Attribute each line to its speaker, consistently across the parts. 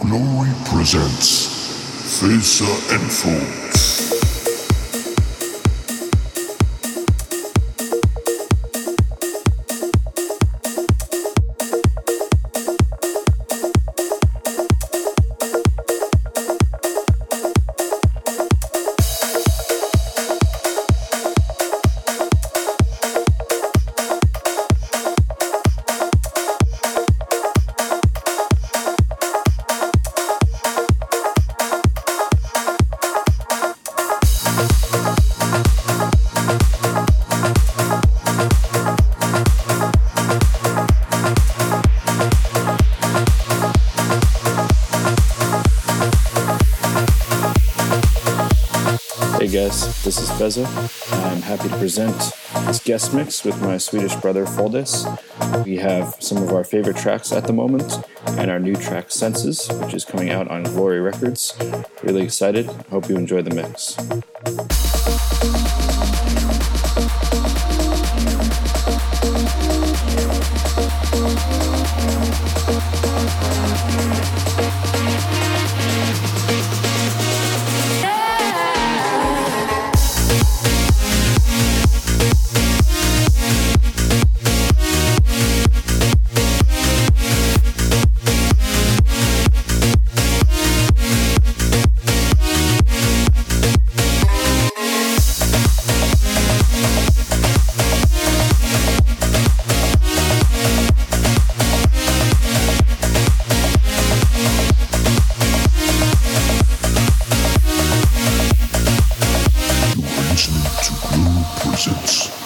Speaker 1: Glory presents Facer and
Speaker 2: Feza. I'm happy to present this guest mix with my Swedish brother Foldes. We have some of our favorite tracks at the moment and our new track Senses, which is coming out on Glory Records. Really excited. Hope you enjoy the mix.
Speaker 3: presents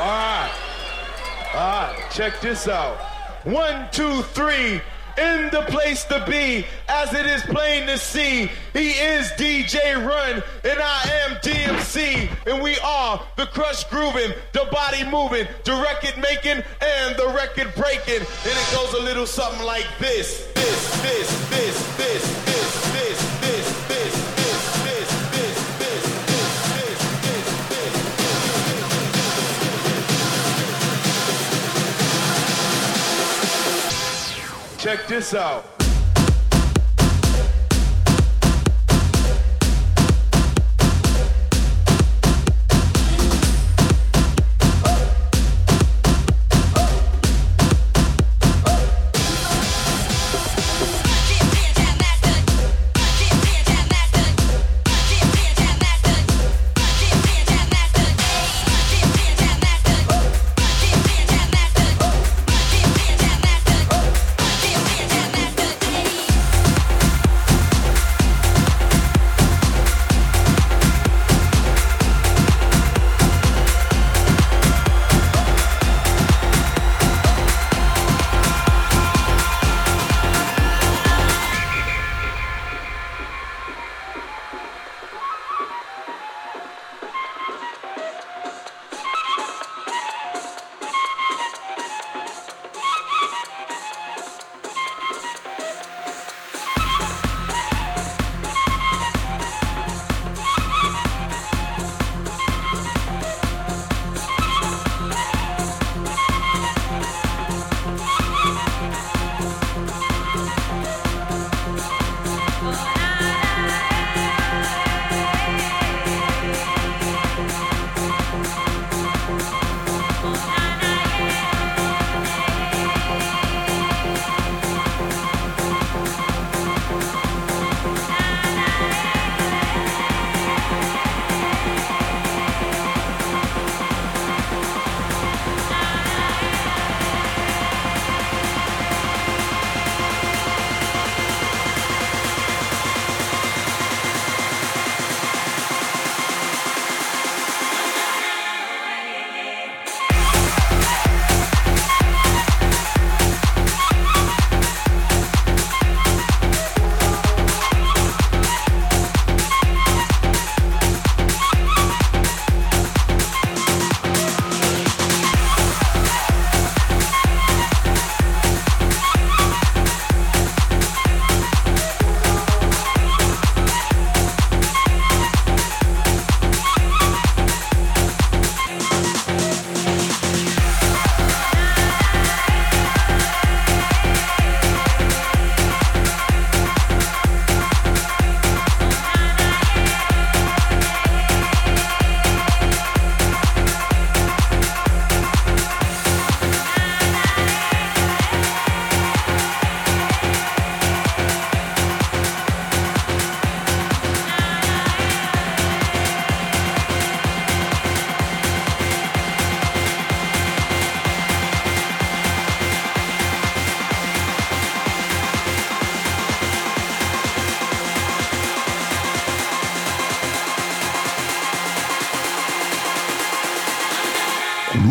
Speaker 3: All right. All right. Check this out. One, two, three. In the place to be, as it is plain to see, he is DJ Run, and I am DMC, and we are the crush grooving, the body moving, the record making, and the record breaking. And it goes a little something like this, this, this, this, this, this, Check this out.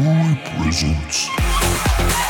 Speaker 4: represents.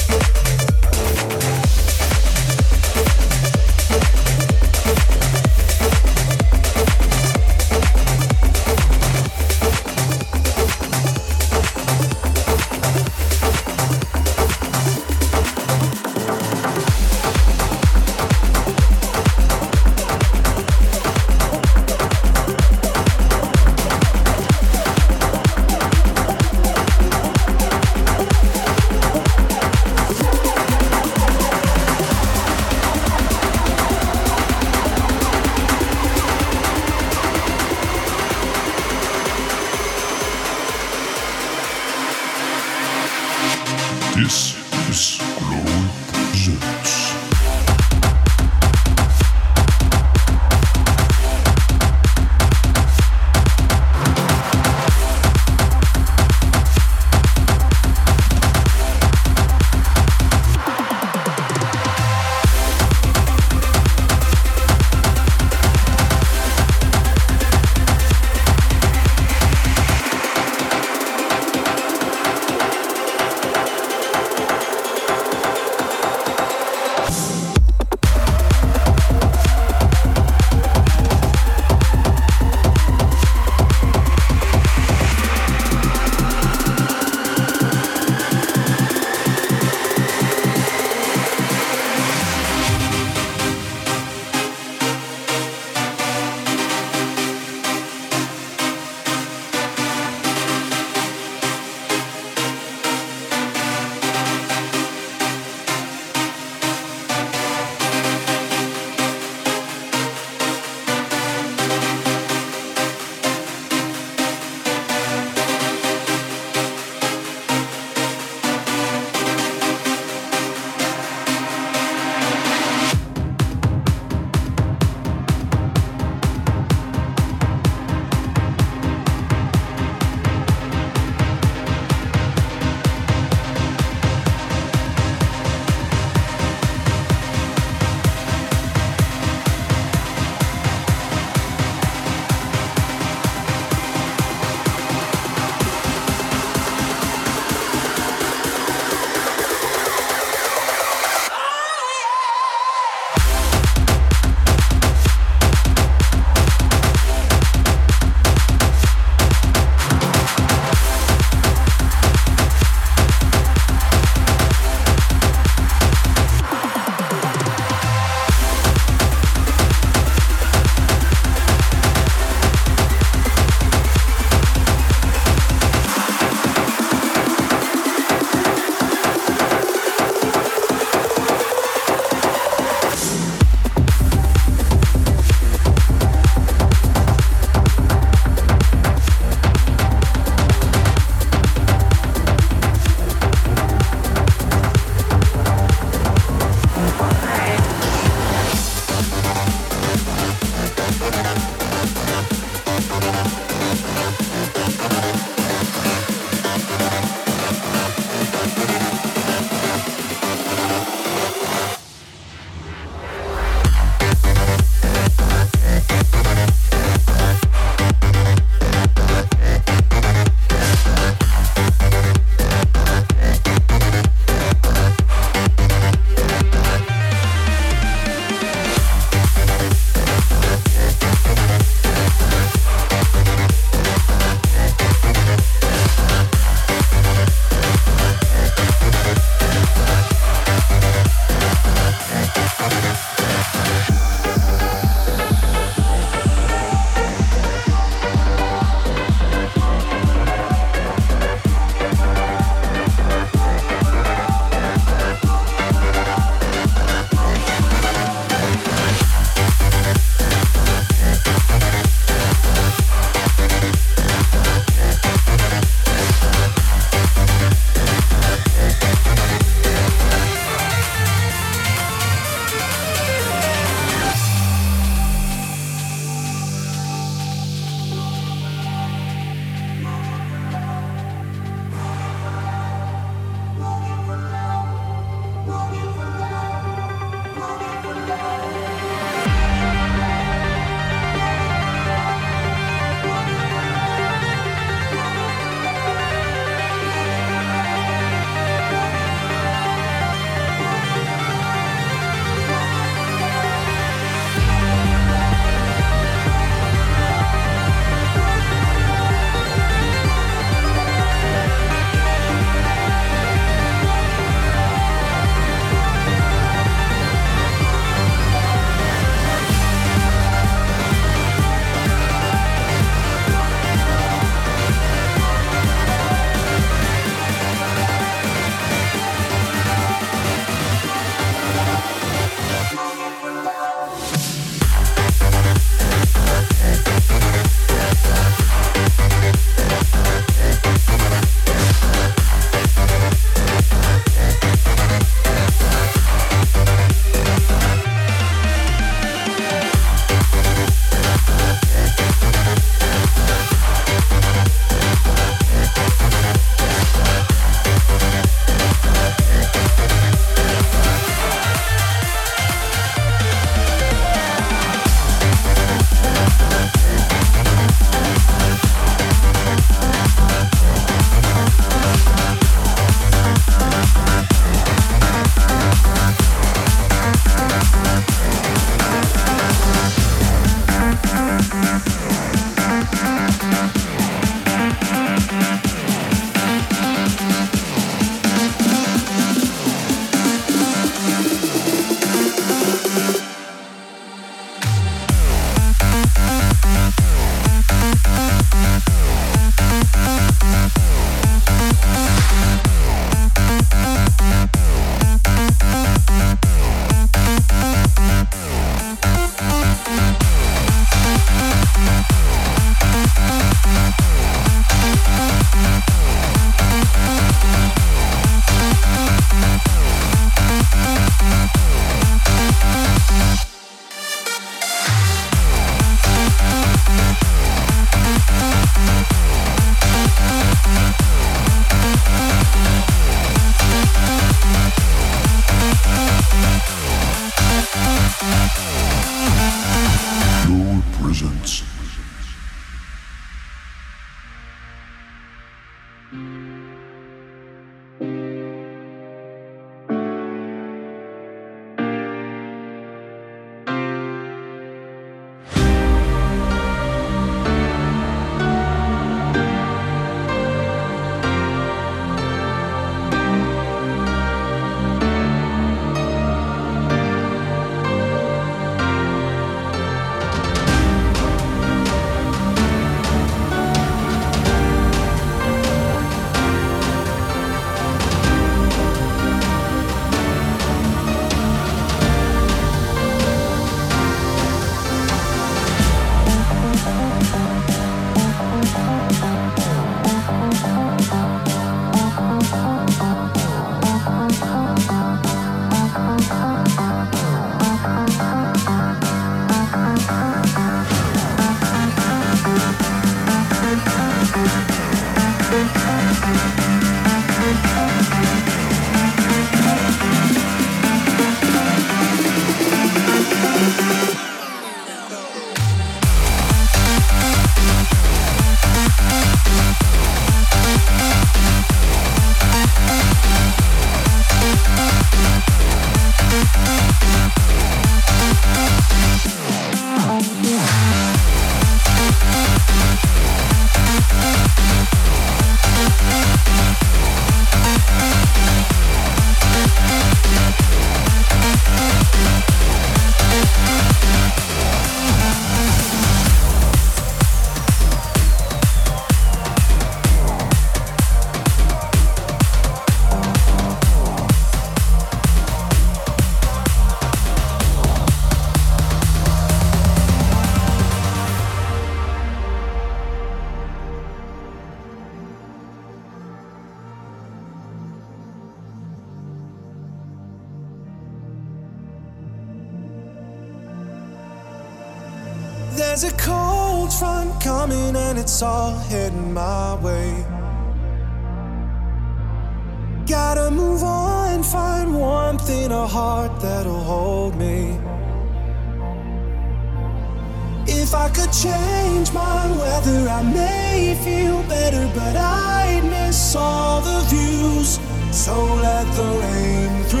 Speaker 4: I may feel better, but I'd miss all the views. So let the rain through.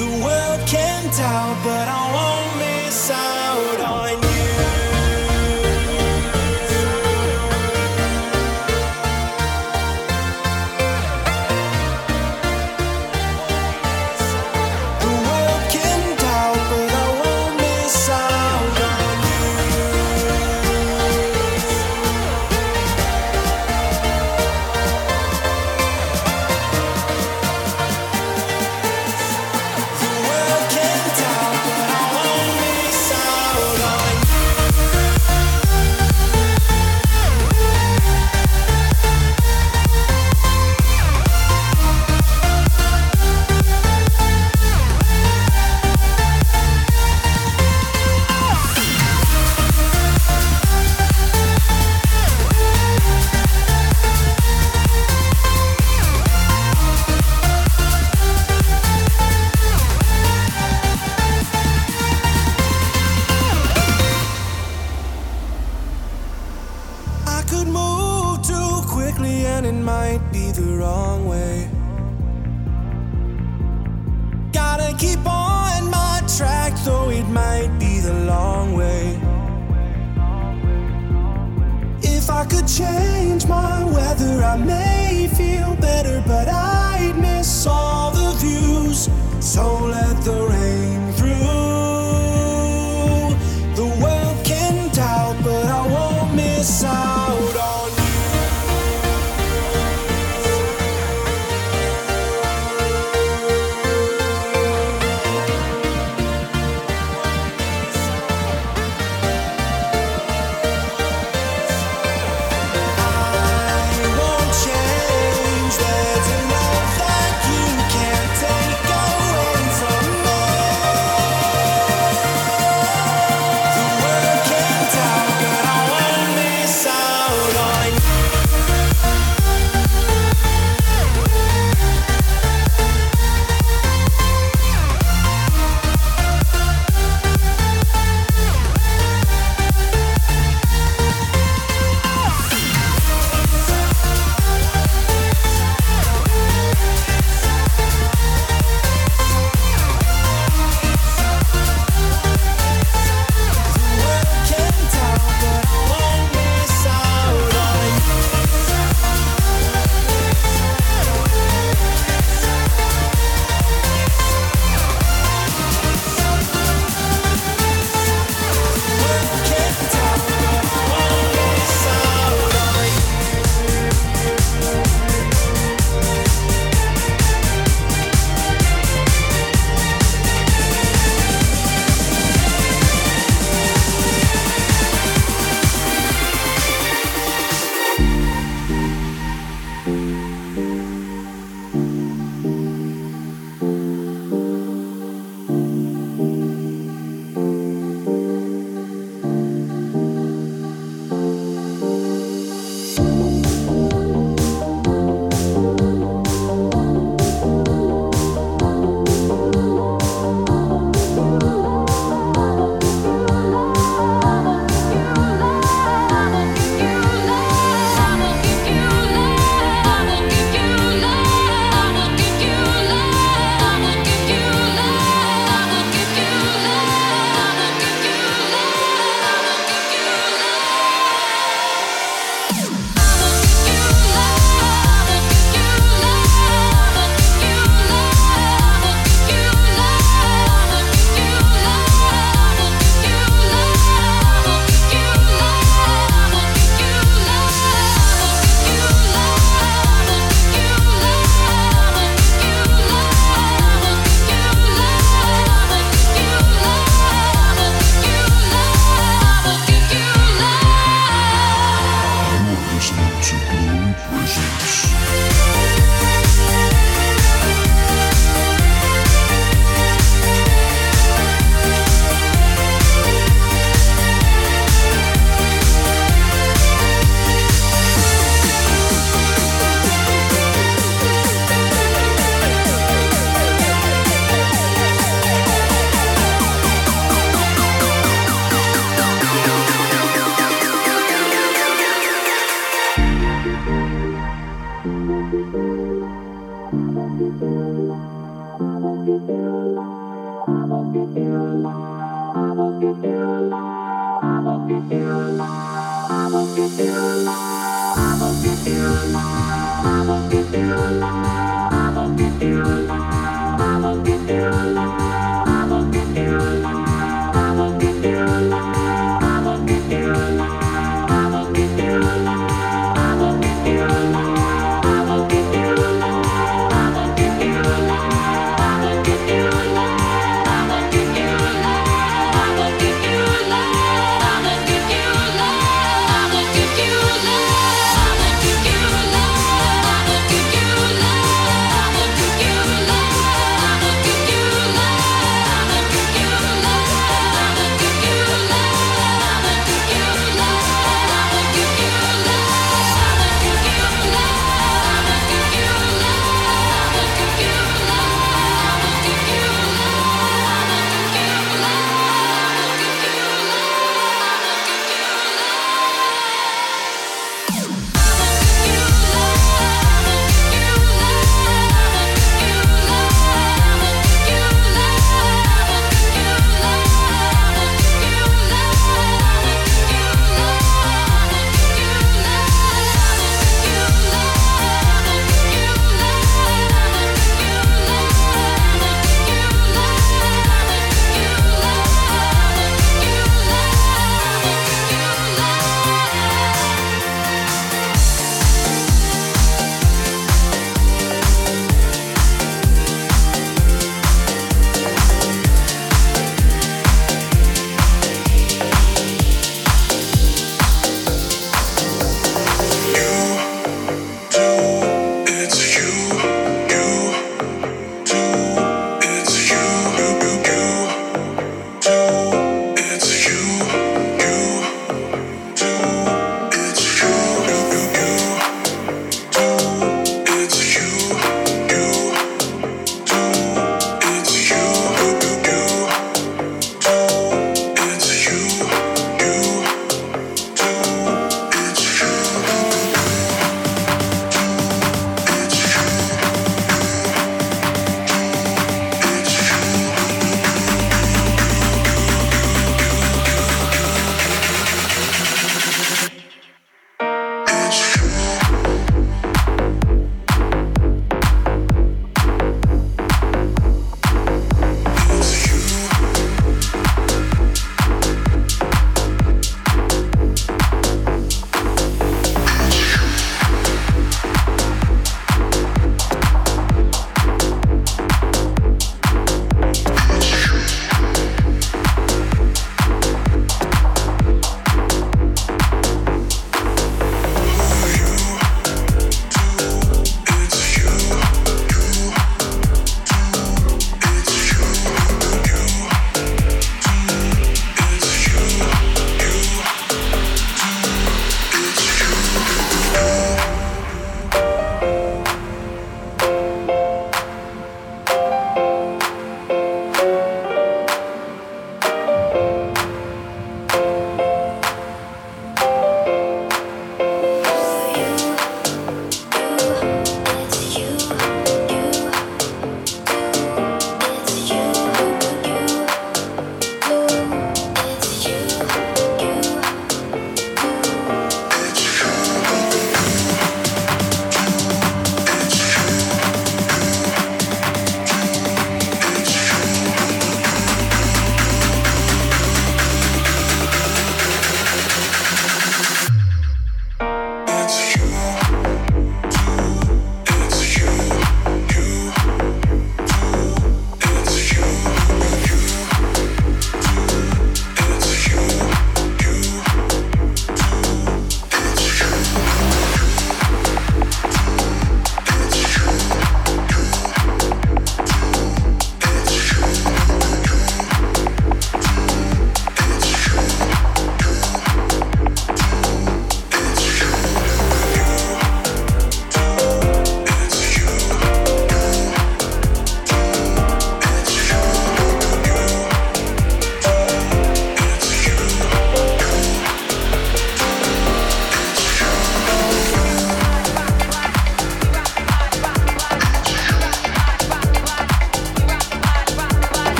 Speaker 4: The world can doubt, but I won't miss out on you.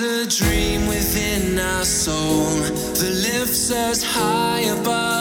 Speaker 5: A dream within our soul that lifts us high above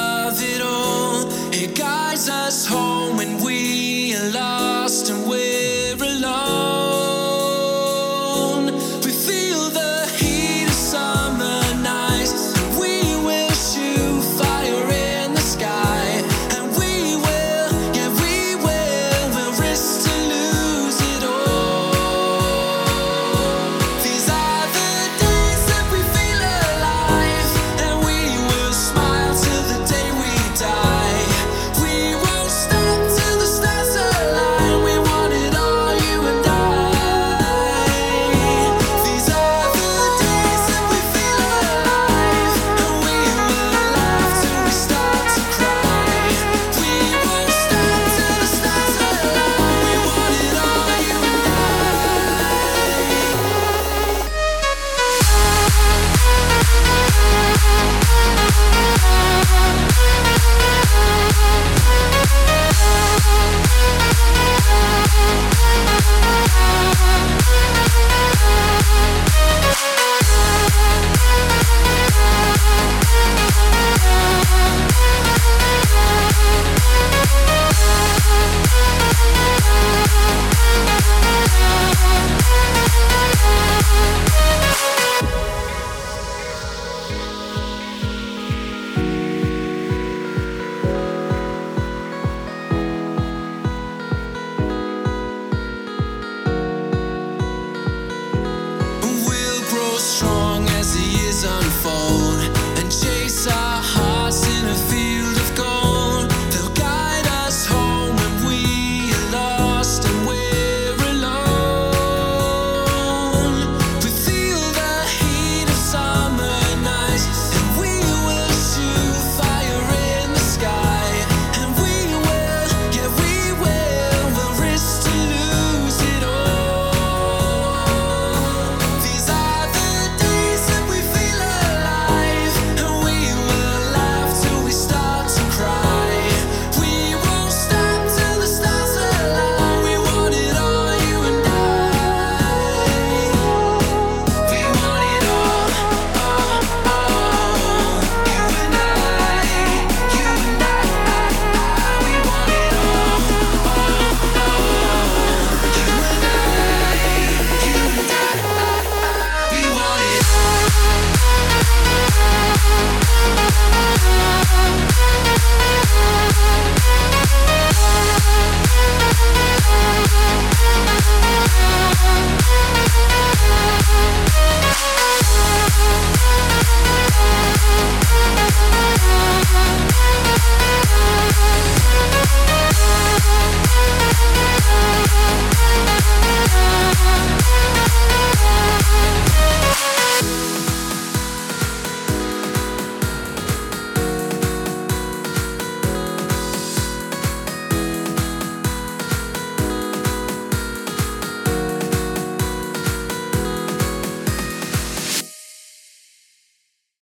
Speaker 5: unfold.